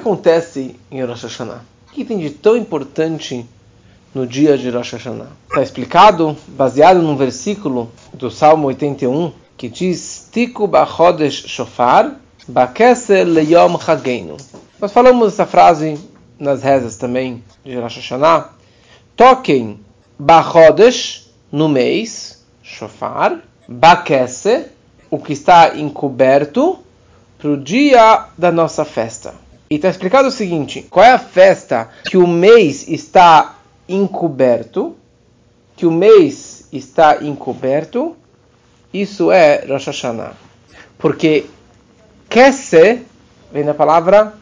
acontece em Rosh Hashanah? O que tem de tão importante no dia de Rosh Hashanah? Está explicado, baseado num versículo do Salmo 81, que diz: Tiku bachodesh shofar, leyom chageinu. Nós falamos essa frase nas rezas também de Rosh Hashanah. Toquem bachodesh no mês, shofar, bakese, o que está encoberto, para o dia da nossa festa. E está explicado o seguinte: qual é a festa que o mês está encoberto? Que o mês está encoberto? Isso é Rosh Hashanah. Porque kese vem da palavra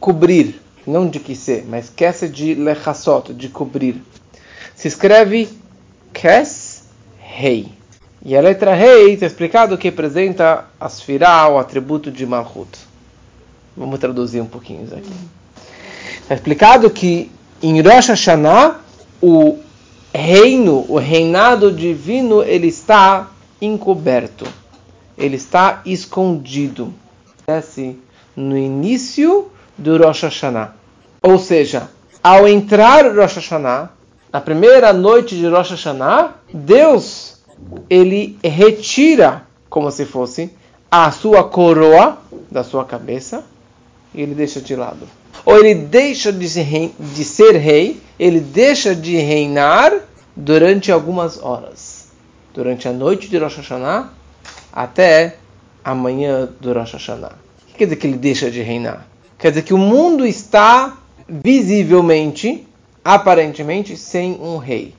cobrir, não de kise, mas kese de lechassot, de cobrir. Se escreve kes rei. E a letra rei está explicado que representa a Sfirah, o atributo de Malchut. Vamos traduzir um pouquinho isso aqui. Está explicado que em Rosh Hashanah o reino, o reinado divino, ele está encoberto. Ele está escondido. Acontece no início do Rosh Hashanah. Ou seja, ao entrar Rosh Hashanah, na primeira noite de Rosh Hashanah, Deus ele retira como se fosse a sua coroa da sua cabeça e ele deixa de lado. Ou ele deixa de ser, de ser rei, ele deixa de reinar durante algumas horas. Durante a noite de Rosh Hashanah até amanhã do Rosh Hashanah. O que quer dizer que ele deixa de reinar? Quer dizer que o mundo está visivelmente, aparentemente, sem um rei.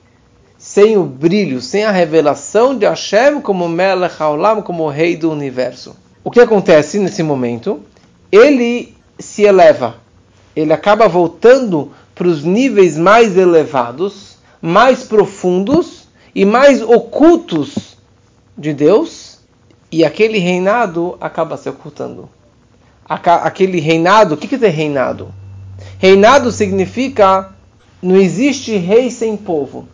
Sem o brilho, sem a revelação de Hashem como Melech Haolam, como o rei do universo. O que acontece nesse momento? Ele se eleva. Ele acaba voltando para os níveis mais elevados, mais profundos e mais ocultos de Deus, e aquele reinado acaba se ocultando. Aquele reinado, o que é reinado? Reinado significa não existe rei sem povo,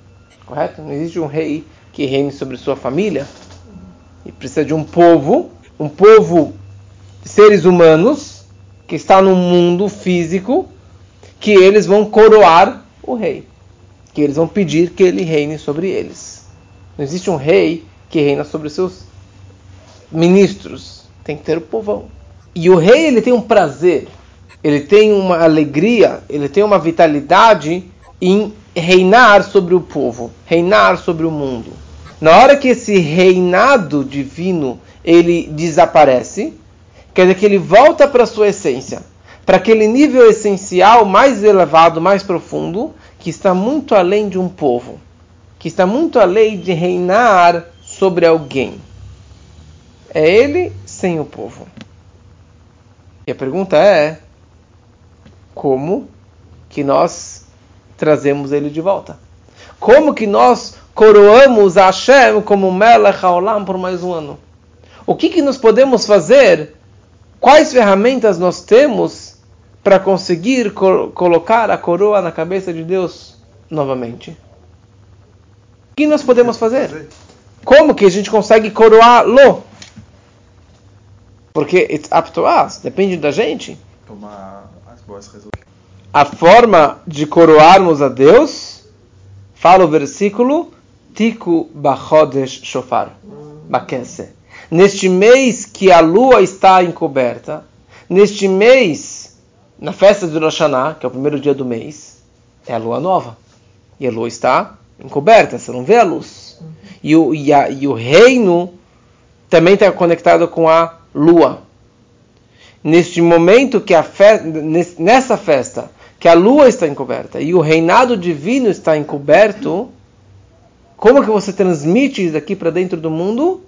correto? Não existe um rei que reine sobre sua família. E precisa de um povo, um povo seres humanos que está no mundo físico, que eles vão coroar o rei, que eles vão pedir que ele reine sobre eles. Não existe um rei que reina sobre seus ministros, tem que ter o povão. E o rei ele tem um prazer, ele tem uma alegria, ele tem uma vitalidade em reinar sobre o povo, reinar sobre o mundo. Na hora que esse reinado divino ele desaparece, Quer dizer que ele volta para a sua essência, para aquele nível essencial mais elevado, mais profundo, que está muito além de um povo, que está muito além de reinar sobre alguém. É ele sem o povo. E a pergunta é: como que nós trazemos ele de volta? Como que nós coroamos a Hashem como Melech Haolam por mais um ano? O que, que nós podemos fazer Quais ferramentas nós temos para conseguir co colocar a coroa na cabeça de Deus novamente? O que nós podemos fazer? Como que a gente consegue coroá-lo? Porque it's up to us, depende da gente. A forma de coroarmos a Deus, fala o versículo, Tiku Bachodesh Shofar. Bakese neste mês que a lua está encoberta, neste mês, na festa de Rosh Hashanah, que é o primeiro dia do mês, é a lua nova. E a lua está encoberta, você não vê a luz. E o, e a, e o reino também está conectado com a lua. Neste momento que a fe, nessa festa, que a lua está encoberta e o reinado divino está encoberto, como que você transmite isso daqui para dentro do mundo?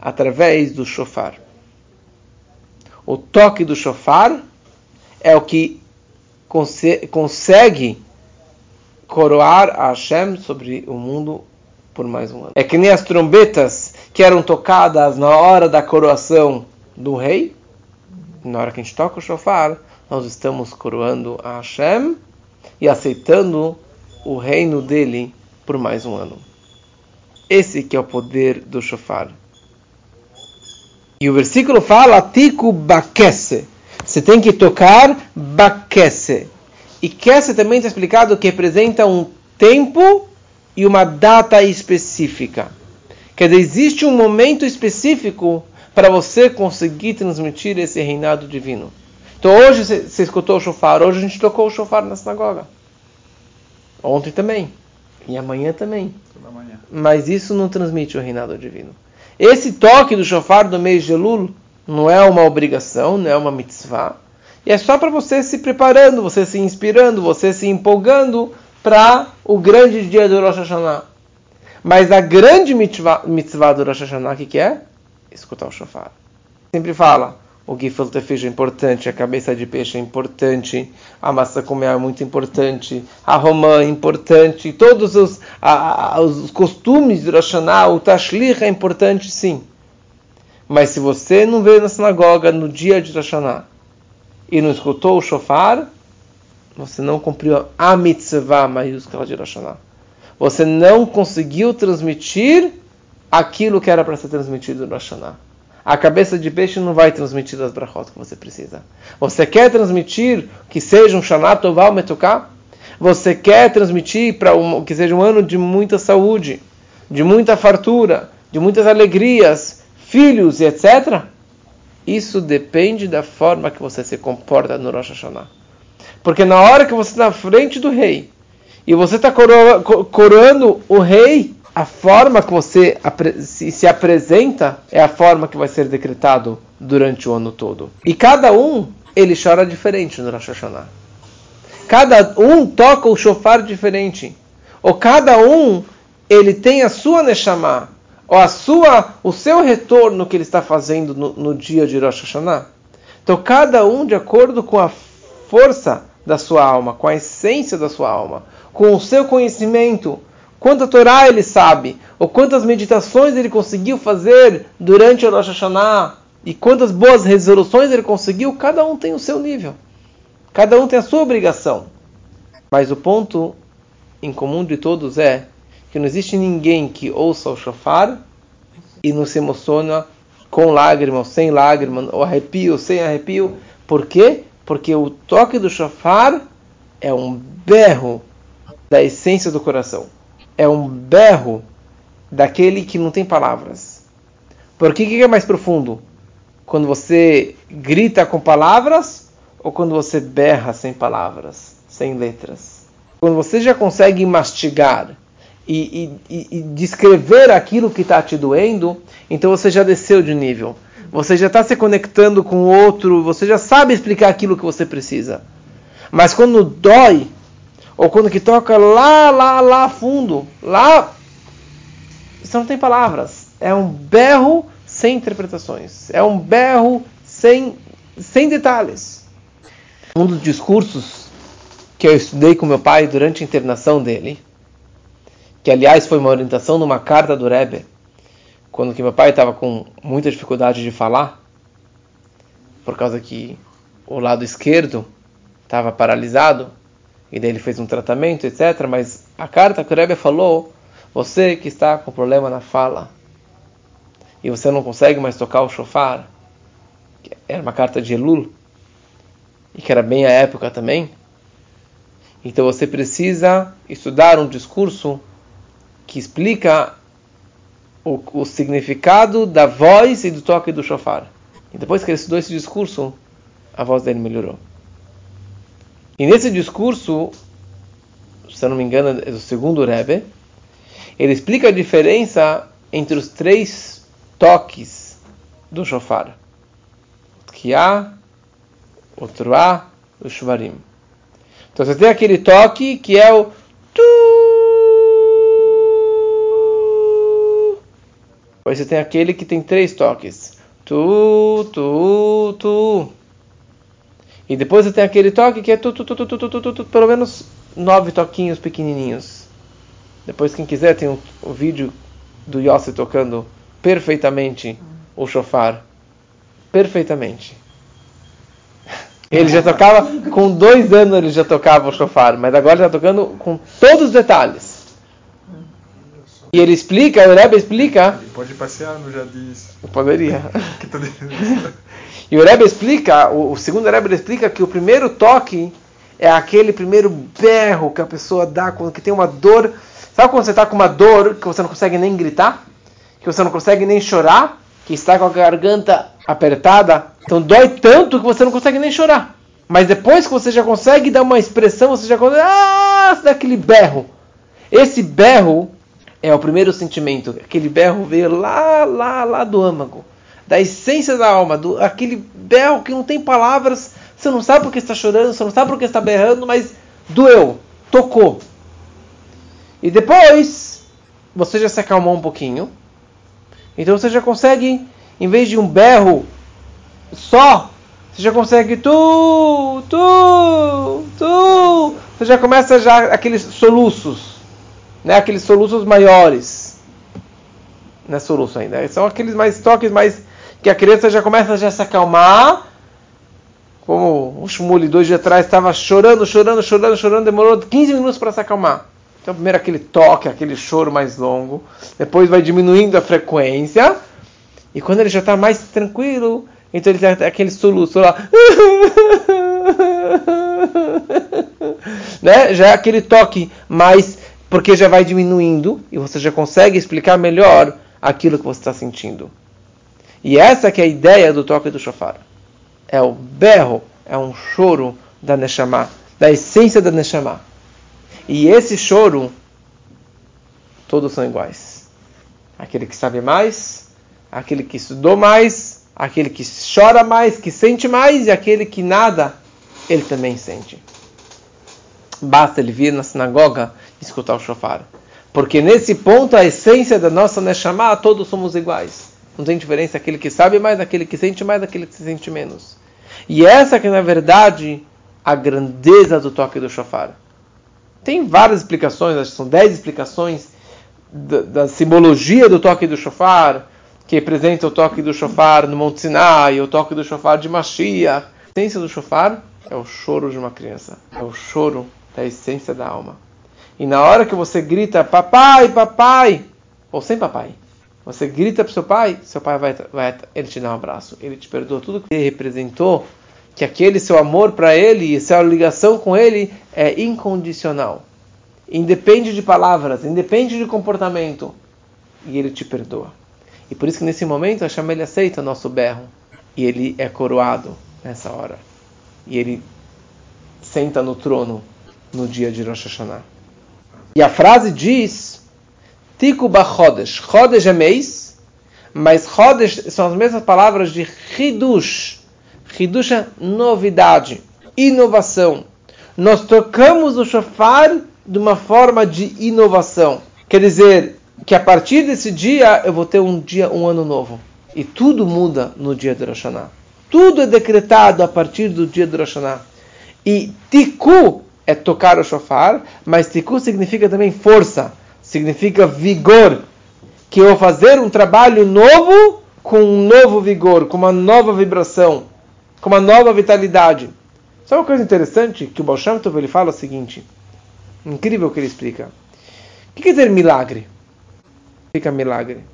Através do shofar. O toque do shofar é o que consegue coroar a Hashem sobre o mundo por mais um ano. É que nem as trombetas que eram tocadas na hora da coroação do rei. Na hora que a gente toca o shofar, nós estamos coroando a Hashem e aceitando o reino dele por mais um ano. Esse que é o poder do shofar. E o versículo fala, Tiku Bakese. Você tem que tocar bakese. E kese também está explicado que representa um tempo e uma data específica. Quer dizer, existe um momento específico para você conseguir transmitir esse reinado divino. Então hoje você escutou o shofar, hoje a gente tocou o shofar na sinagoga. Ontem também. E amanhã também. Mas isso não transmite o reinado divino. Esse toque do shofar do mês de Elul não é uma obrigação, não é uma mitzvah. E é só para você se preparando, você se inspirando, você se empolgando para o grande dia do Rosh Hashanah. Mas a grande mitzvah, mitzvah do Rosh Hashanah, o que, que é? Escutar o shofar. Sempre fala, o gefilte fish é importante, a cabeça de peixe é importante, a massa comer é muito importante, a romã é importante, todos os, a, a, os costumes do Rosh o tashlich é importante sim. Mas se você não veio na sinagoga no dia de Rosh e não escutou o shofar, você não cumpriu a mitzvah maiúscula de Rosh. Você não conseguiu transmitir aquilo que era para ser transmitido no Rosh. A cabeça de peixe não vai transmitir as brachot que você precisa. Você quer transmitir que seja um Shana Tová Metuká? Você quer transmitir para um, que seja um ano de muita saúde, de muita fartura, de muitas alegrias, filhos e etc. Isso depende da forma que você se comporta no Rosh Hashanah. Porque na hora que você está na frente do rei e você está coroando o rei, a forma que você se apresenta é a forma que vai ser decretado durante o ano todo. E cada um, ele chora diferente no Rosh Hashanah. Cada um toca o shofar diferente. Ou cada um, ele tem a sua neshama, ou a sua, o seu retorno que ele está fazendo no, no dia de Rosh Hashanah. Então cada um de acordo com a força da sua alma, com a essência da sua alma, com o seu conhecimento, quanta Torá ele sabe, ou quantas meditações ele conseguiu fazer durante o Rosh Hashanah, e quantas boas resoluções ele conseguiu, cada um tem o seu nível. Cada um tem a sua obrigação. Mas o ponto em comum de todos é que não existe ninguém que ouça o shofar e não se emociona com lágrima ou sem lágrima, ou arrepio ou sem arrepio. Por quê? Porque o toque do shofar é um berro da essência do coração. É um berro daquele que não tem palavras. Porque o que é mais profundo? Quando você grita com palavras ou quando você berra sem palavras, sem letras? Quando você já consegue mastigar e, e, e descrever aquilo que está te doendo, então você já desceu de nível. Você já está se conectando com o outro, você já sabe explicar aquilo que você precisa. Mas quando dói, ou quando que toca lá, lá, lá fundo, lá, você não tem palavras. É um berro sem interpretações. É um berro sem, sem detalhes. Um dos discursos que eu estudei com meu pai durante a internação dele, que aliás foi uma orientação numa carta do Rebbe, quando que meu pai estava com muita dificuldade de falar, por causa que o lado esquerdo estava paralisado, e daí ele fez um tratamento, etc. Mas a carta que o Rebbe falou, você que está com problema na fala e você não consegue mais tocar o shofar, que era uma carta de Elul, e que era bem a época também, então você precisa estudar um discurso que explica o, o significado da voz e do toque do shofar. E depois que ele estudou esse discurso, a voz dele melhorou. E nesse discurso, se eu não me engano, é do segundo Rebbe, ele explica a diferença entre os três toques do shofar. O Tkiá, o Truá, o Shvarim. Então você tem aquele toque que é o tu. Depois você tem aquele que tem três toques. Tu, tu, tu. E depois você tem aquele toque que é tu, tu, tu, tu, tu, tu, tu, tu, pelo menos nove toquinhos pequenininhos. Depois, quem quiser, tem o um, um vídeo do Yossi tocando perfeitamente o shofar. Perfeitamente. Ele já tocava, com dois anos ele já tocava o shofar, mas agora já está tocando com todos os detalhes. E ele explica, o Rebbe explica. Ele pode passear no jardim. Poderia. E o Rebbe explica, o, o segundo Rebbe explica que o primeiro toque é aquele primeiro berro que a pessoa dá quando que tem uma dor. Sabe quando você está com uma dor que você não consegue nem gritar? Que você não consegue nem chorar? Que está com a garganta apertada? Então dói tanto que você não consegue nem chorar. Mas depois que você já consegue dar uma expressão, você já consegue. Ah! Você dá aquele berro. Esse berro é o primeiro sentimento. Aquele berro veio lá, lá, lá do âmago. Da essência da alma. Do, aquele berro que não tem palavras. Você não sabe porque está chorando, você não sabe porque está berrando, mas doeu, tocou. E depois você já se acalmou um pouquinho. Então você já consegue, em vez de um berro só, você já consegue tu, tu, tu. Você já começa já aqueles soluços, né? Aqueles soluços maiores. Não é soluço ainda, são aqueles mais toques mais que a criança já começa já a se acalmar. Como o Shmuli dois dias atrás estava chorando, chorando, chorando, chorando, demorou 15 minutos para se acalmar. Então primeiro aquele toque, aquele choro mais longo, depois vai diminuindo a frequência, e quando ele já está mais tranquilo, então ele tem aquele soluço lá. né? Já é aquele toque mais. Porque já vai diminuindo e você já consegue explicar melhor aquilo que você está sentindo. E essa que é a ideia do toque do shofar. É o berro, é um choro da Neshama, da essência da Neshama. E esse choro, todos são iguais. Aquele que sabe mais, aquele que estudou mais, aquele que chora mais, que sente mais, e aquele que nada, ele também sente. Basta ele vir na sinagoga e escutar o shofar. Porque nesse ponto, a essência da nossa Neshama, todos somos iguais. Não tem diferença aquele que sabe mais, aquele que sente mais, aquele que se sente menos. E essa que, na verdade, a grandeza do toque do shofar. Tem várias explicações, acho que são dez explicações da, da simbologia do toque do shofar, que representa o toque do shofar no Monte Sinai, o toque do shofar de Mashiach. A essência do shofar é o choro de uma criança, é o choro da essência da alma. E na hora que você grita, papai, papai, ou sem papai, você grita para seu pai, seu pai vai, vai, ele te dá um abraço, ele te perdoa tudo que ele representou, que aquele seu amor para ele e sua ligação com ele é incondicional. Independe de palavras, independe de comportamento. E ele te perdoa. E por isso que nesse momento Hashem ele aceita nosso berro. E ele é coroado nessa hora. E ele senta no trono no dia de Rosh Hashanah. E a frase diz: Tiku Chodesh. Chodesh é mês, mas Chodesh são as mesmas palavras de Hidush. Hidush é novidade, inovação. Nós tocamos o shofar de uma forma de inovação. Quer dizer, que a partir desse dia eu vou ter um dia, um ano novo. E tudo muda no dia de Rosh. Tudo é decretado a partir do dia de Rosh. E tiku é tocar o shofar, mas tiku significa também força, significa vigor. Que eu vou fazer um trabalho novo com um novo vigor, com uma nova vibração, com uma nova vitalidade. Só uma coisa interessante que o Baal Shem Tov, ele fala o seguinte, incrível que ele explica. O que quer dizer milagre? significa milagre?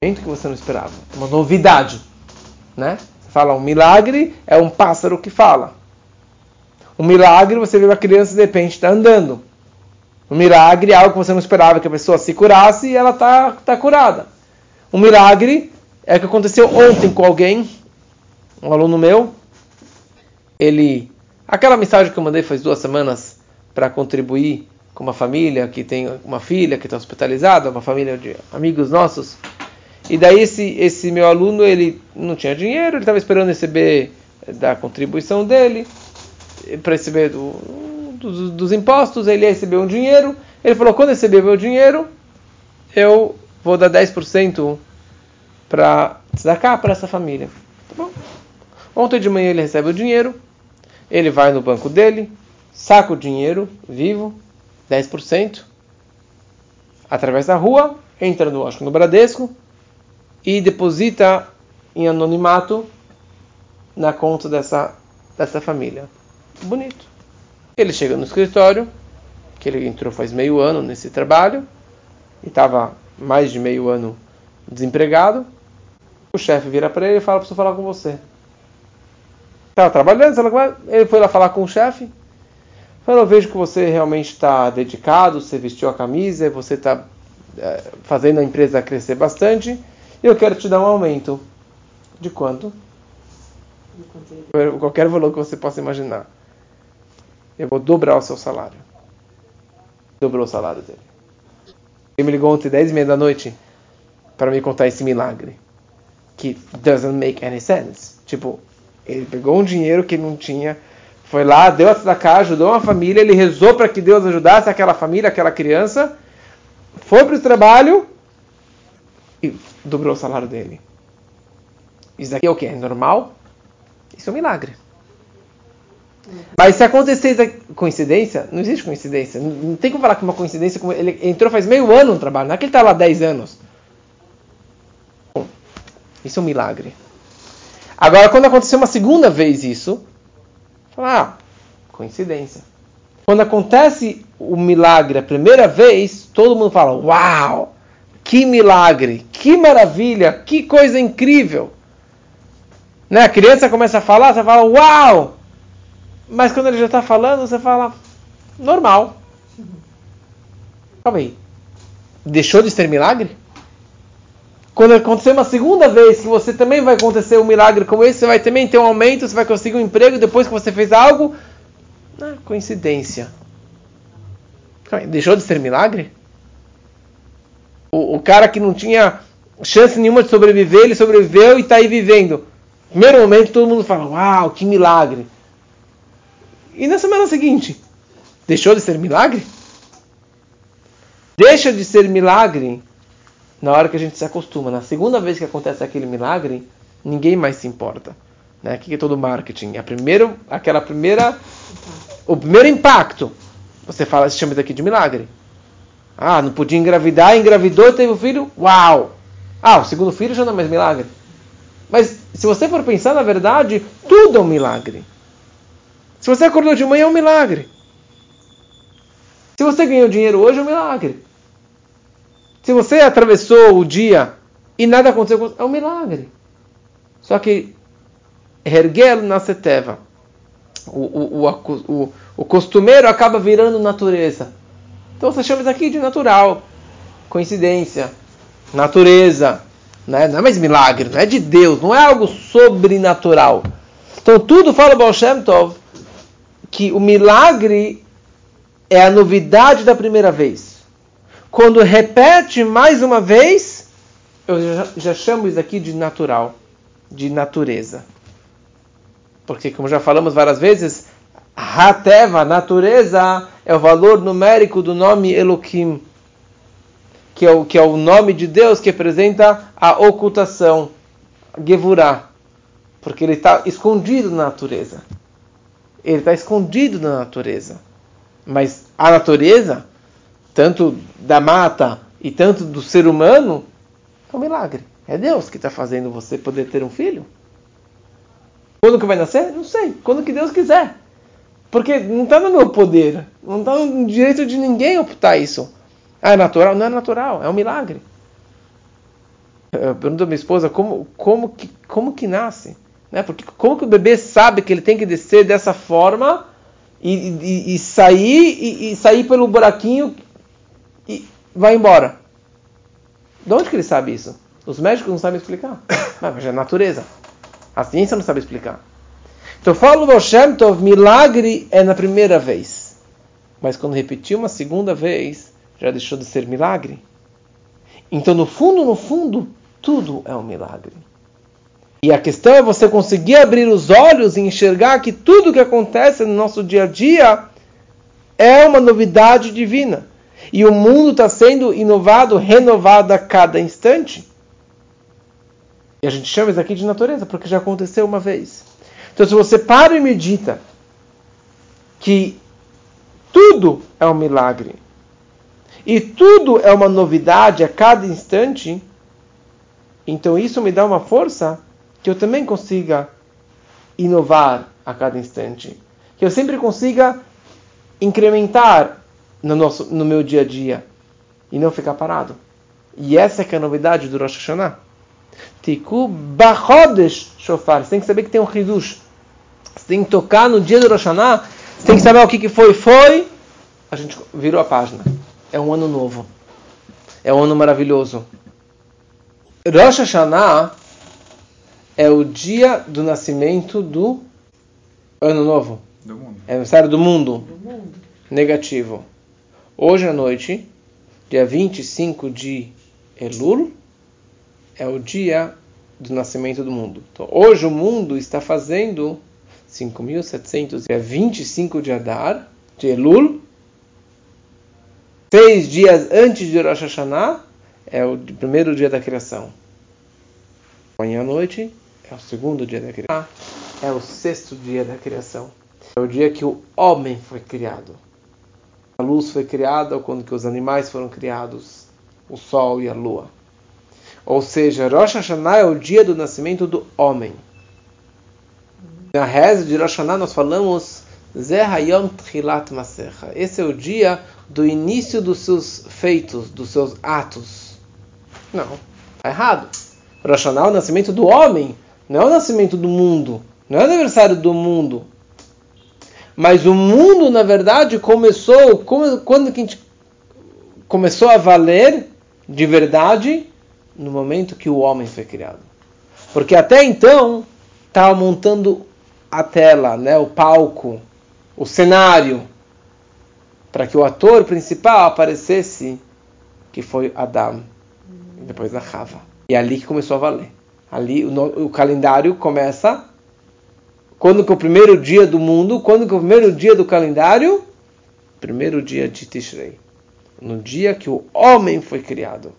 que você não esperava. Uma novidade. Né? Você fala um milagre, é um pássaro que fala. Um milagre, você vê uma criança de repente está andando. Um milagre é algo que você não esperava que a pessoa se curasse e ela está tá curada. Um milagre é o que aconteceu ontem com alguém, um aluno meu. Ele. Aquela mensagem que eu mandei faz duas semanas para contribuir com uma família que tem uma filha que está hospitalizada, uma família de amigos nossos. E daí esse, esse meu aluno ele não tinha dinheiro, ele estava esperando receber da contribuição dele para receber do, dos, dos, impostos, ele recebeu um dinheiro. Ele falou: quando receber meu dinheiro, eu vou dar 10% para cá para essa família. Tá bom? Ontem de manhã ele recebe o dinheiro, ele vai no banco dele, saca o dinheiro vivo, 10% através da rua, entra no, acho no Bradesco e deposita em anonimato na conta dessa, dessa família. Bonito. Ele chega no escritório, que ele entrou faz meio ano nesse trabalho, e estava mais de meio ano desempregado. O chefe vira para ele e fala: Preciso falar com você. Estava trabalhando, ele foi lá falar com o chefe. Falou, eu vejo que você realmente está dedicado, você vestiu a camisa, você está é, fazendo a empresa crescer bastante. E eu quero te dar um aumento. De quanto? Qualquer valor que você possa imaginar. Eu vou dobrar o seu salário. Dobrou o salário dele. Ele me ligou ontem, 10 e meia da noite, para me contar esse milagre. Que doesn't make any sense. Tipo, ele pegou um dinheiro que não tinha, foi lá, deu a tzedakah, ajudou uma família, ele rezou para que Deus ajudasse aquela família, aquela criança, foi para o trabalho e dobrou o salário dele. Isso daqui é o que? É normal? Isso é um milagre. Mas se acontecer coincidência, não existe coincidência. Não tem como falar que uma coincidência. Ele entrou faz meio ano no trabalho, não é que ele está lá 10 anos. Isso é um milagre. Agora, quando aconteceu uma segunda vez isso, fala, ah, coincidência. Quando acontece o milagre a primeira vez, todo mundo fala: Uau! Que milagre! Que maravilha! Que coisa incrível! Né? A criança começa a falar, você fala: Uau! Mas quando ele já está falando, você fala: Normal. Calma aí. Deixou de ser milagre? Quando acontecer uma segunda vez que você também vai acontecer um milagre como esse, você vai também ter um aumento, você vai conseguir um emprego depois que você fez algo. É coincidência. Deixou de ser milagre? O, o, cara que não tinha chance nenhuma de sobreviver, ele sobreviveu e está aí vivendo. Primeiro momento todo mundo fala, uau, que milagre. E na semana seguinte, deixou de ser milagre? Deixa de ser milagre na hora que a gente se acostuma. Na segunda vez que acontece aquele milagre, ninguém mais se importa. Né? O que é todo marketing? A primeiro, aquela primeira, o primeiro impacto. Você fala, se chama isso aqui de milagre. Ah, não podia engravidar, engravidou, teve o um filho, uau! Ah, o segundo filho já não é mais milagre. Mas se você for pensar, na verdade, tudo é um milagre. Se você acordou de manhã, é um milagre. Se você ganhou dinheiro hoje, é um milagre. Se você atravessou o dia e nada aconteceu, é um milagre. Só que Hergel Naseteva, o, o, o, o, costumeiro acaba virando natureza. Então você chama isso aqui de natural, coincidência, natureza. Né? Não é mais milagre, não é de Deus, não é algo sobrenatural. Então tudo fala Baal Shem Tov que o milagre é a novidade da primeira vez. Quando repete mais uma vez, eu já, já chamo isso aqui de natural, de natureza. Porque, como já falamos várias vezes, Hateva, natureza, é o valor numérico do nome Elohim, que é o, que é o nome de Deus que representa a ocultação, Gevurah, porque ele está escondido na natureza. Ele está escondido na natureza. Mas a natureza tanto da mata e tanto do ser humano, é um milagre. É Deus que está fazendo você poder ter um filho. Quando que vai nascer? Não sei. Quando que Deus quiser. Porque não está no meu poder. Não está no direito de ninguém optar isso. Ah, é natural? Não é natural. É um milagre. Eu pergunto à minha esposa como, como, que, como que nasce. Né? Porque como que o bebê sabe que ele tem que descer dessa forma e, e, e sair e, e sair pelo buraquinho e vai embora. De onde que ele sabe isso? Os médicos não sabem explicar. Mas é natureza. A ciência não sabe explicar. Então falo do Shem Tov, milagre é na primeira vez. Mas quando repetiu uma segunda vez, já deixou de ser milagre. Então no fundo, no fundo, tudo é um milagre. E a questão é você conseguir abrir os olhos e enxergar que tudo que acontece no nosso dia a dia é uma novidade divina. E o mundo está sendo inovado, renovado a cada instante. E a gente chama isso aqui de natureza, porque já aconteceu uma vez. Então, se você para e medita que tudo é um milagre e tudo é uma novidade a cada instante, então isso me dá uma força que eu também consiga inovar a cada instante. Que eu sempre consiga incrementar no, nosso, no meu dia a dia e não ficar parado. E essa é que é a novidade do Rosh Hashanah. Tiku Bachodesh Shofar. Você tem que saber que tem um Hidush. Você tem que tocar no dia do Rosh Hashanah, você tem que saber o que, que foi, foi. A gente virou a página. É um ano novo. É um ano maravilhoso. Rosh Hashanah é o dia do nascimento do ano novo. Do mundo. É aniversário do mundo. do mundo. Negativo. Hoje à noite, dia 25 de Elul, é o dia do nascimento do mundo. Então, hoje o mundo está fazendo 5.700, dia 25 de Adar, de Elul, seis dias antes de Rosh Hashanah, é o primeiro dia da criação. Amanhã à noite é o segundo dia da criação. É o sexto dia da criação. É o dia que o homem foi criado. A luz foi criada quando que os animais foram criados, o sol e a lua. Ou seja, Rosh Hashanah é o dia do nascimento do homem. Na reza de Rosh Hashanah nós falamos Zehayom Tchilat Masecha. Esse é o dia do início dos seus feitos, dos seus atos. Não, está errado. Rosh Hashanah é o nascimento do homem, não é o nascimento do mundo. Não é o aniversário do mundo. Mas o mundo, na verdade, começou quando que a gente começou a valer de verdade no momento que o homem foi criado. Porque até então estava montando a tela, né, o palco, o cenário para que o ator principal aparecesse, que foi e depois a Rava. E é ali que começou a valer. Ali o, o calendário começa quando que é o primeiro dia do mundo? Quando que é o primeiro dia do calendário? Primeiro dia de Tishrei. No dia que o homem foi criado.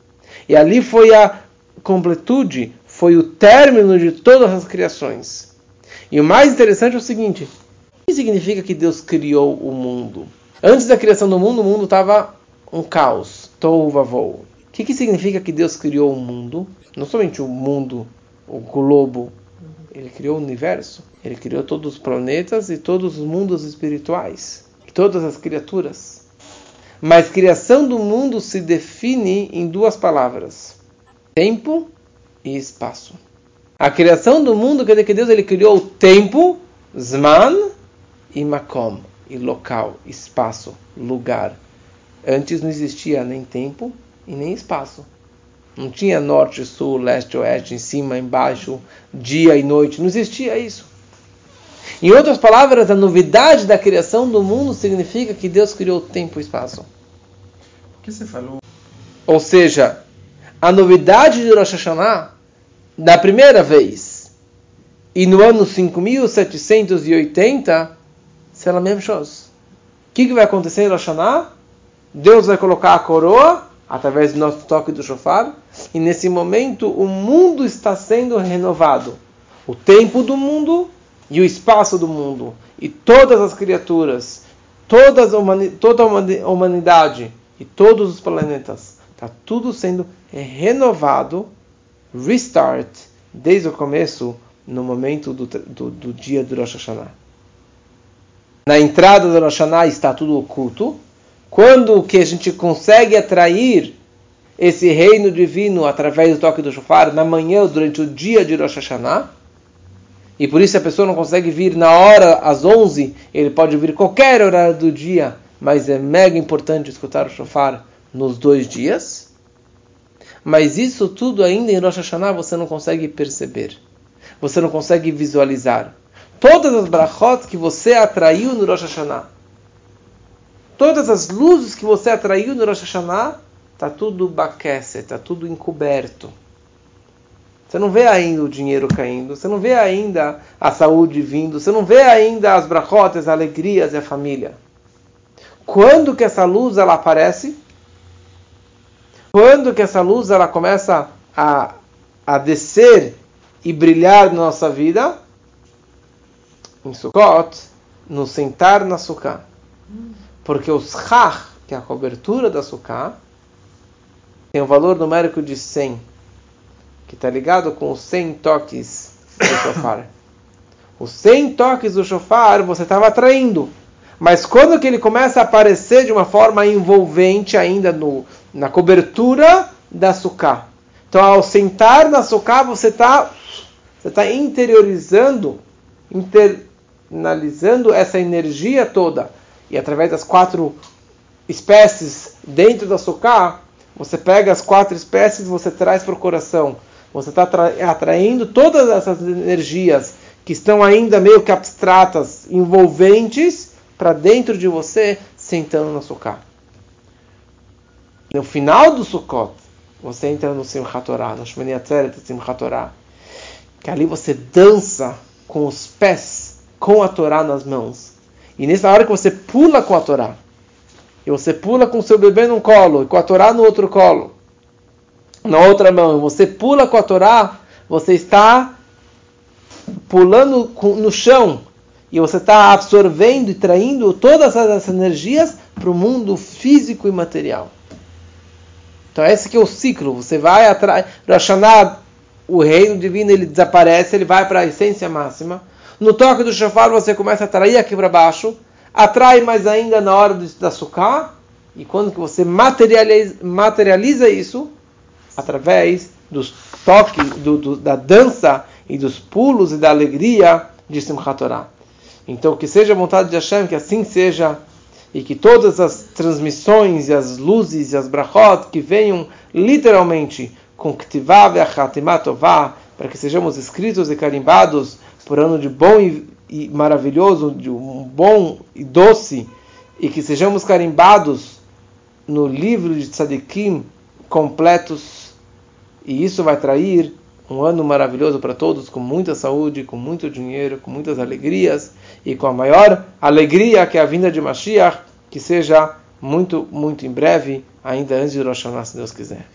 E ali foi a completude, foi o término de todas as criações. E o mais interessante é o seguinte: o que significa que Deus criou o mundo? Antes da criação do mundo, o mundo estava um caos, tohu vavou. O que, que significa que Deus criou o mundo? Não somente o mundo, o globo, ele criou o universo, ele criou todos os planetas e todos os mundos espirituais, todas as criaturas. Mas criação do mundo se define em duas palavras: tempo e espaço. A criação do mundo quer dizer que Deus ele criou o tempo, Zman e Makom, e local, espaço, lugar. Antes não existia nem tempo e nem espaço. Não tinha norte, sul, leste, oeste, em cima, embaixo, dia e noite. Não existia isso. Em outras palavras, a novidade da criação do mundo significa que Deus criou tempo e espaço. O que você falou? Ou seja, a novidade de Rosh Hashanah, da primeira vez, e no ano 5780, será a mesma coisa. O que, que vai acontecer em Rosh Hashanah? Deus vai colocar a coroa através do nosso toque do shofar, e nesse momento o mundo está sendo renovado. O tempo do mundo e o espaço do mundo, e todas as criaturas, todas toda a humanidade e todos os planetas, está tudo sendo renovado, restart, desde o começo, no momento do, do, do dia do Rosh Hashanah. Na entrada do Rosh Hashanah está tudo oculto, quando que a gente consegue atrair esse reino divino através do toque do shofar na manhã durante o dia de Rosh Hashanah? E por isso a pessoa não consegue vir na hora às 11, ele pode vir qualquer horário do dia, mas é mega importante escutar o shofar nos dois dias. Mas isso tudo ainda em Rosh Hashanah você não consegue perceber. Você não consegue visualizar. Todas as brachot que você atraiu no Rosh Hashanah, todas as luzes que você atraiu no Rosh Hashanah, está tudo baquece, está tudo encoberto. Você não vê ainda o dinheiro caindo, você não vê ainda a saúde vindo, você não vê ainda as brachotes, as alegrias e a família. Quando que essa luz ela aparece? Quando que essa luz ela começa a, a descer e brilhar na nossa vida? Em Sukkot, no sentar na Sukkah. Porque os chach, que é a cobertura da sukkah, tem um valor numérico de 100, que está ligado com os 100 toques do shofar. Os 100 toques do shofar você estava atraindo. Mas quando que ele começa a aparecer de uma forma envolvente ainda no, na cobertura da sukkah. Então ao sentar na sukkah você está você tá interiorizando, inter, canalizando essa energia toda e através das quatro espécies dentro da suká, você pega as quatro espécies, você traz para o coração. Você está atraindo todas essas energias que estão ainda meio que abstratas, envolventes, para dentro de você, sentando na suká. No final do Sukkot, você entra no Simchat Torah, no Shmini Atzeret Simchat Torah, que ali você dança com os pés, com a Torá nas mãos. E nessa hora que você pula com a Torá, e você pula com seu bebê num colo, e com a Torá no outro colo, na outra mão, e você pula com a Torá, você está pulando no chão, e você está absorvendo e traindo todas essas energias para o mundo físico e material. Então esse que é o ciclo. Você vai atrás. O reino divino, ele desaparece, ele vai para a essência máxima. No toque do shofar você começa a atrair aqui para baixo. Atrai mais ainda na hora da sukkah. E quando você materializa, materializa isso? Através dos toques, do, do, da dança e dos pulos e da alegria de Simchat Torah. Então, que seja a vontade de Hashem, que assim seja, e que todas as transmissões e as luzes e as brachot que venham literalmente com Ktivá Ve'achatimatová, para que sejamos escritos e carimbados por ano de bom e, e maravilhoso, de um bom e doce, e que sejamos carimbados no livro de Tzadikim completos, e isso vai trair um ano maravilhoso para todos, com muita saúde, com muito dinheiro, com muitas alegrias e com a maior alegria que é a vinda de Mashiach, que seja muito, muito em breve, ainda antes de Rosh Hashanah, se Deus quiser.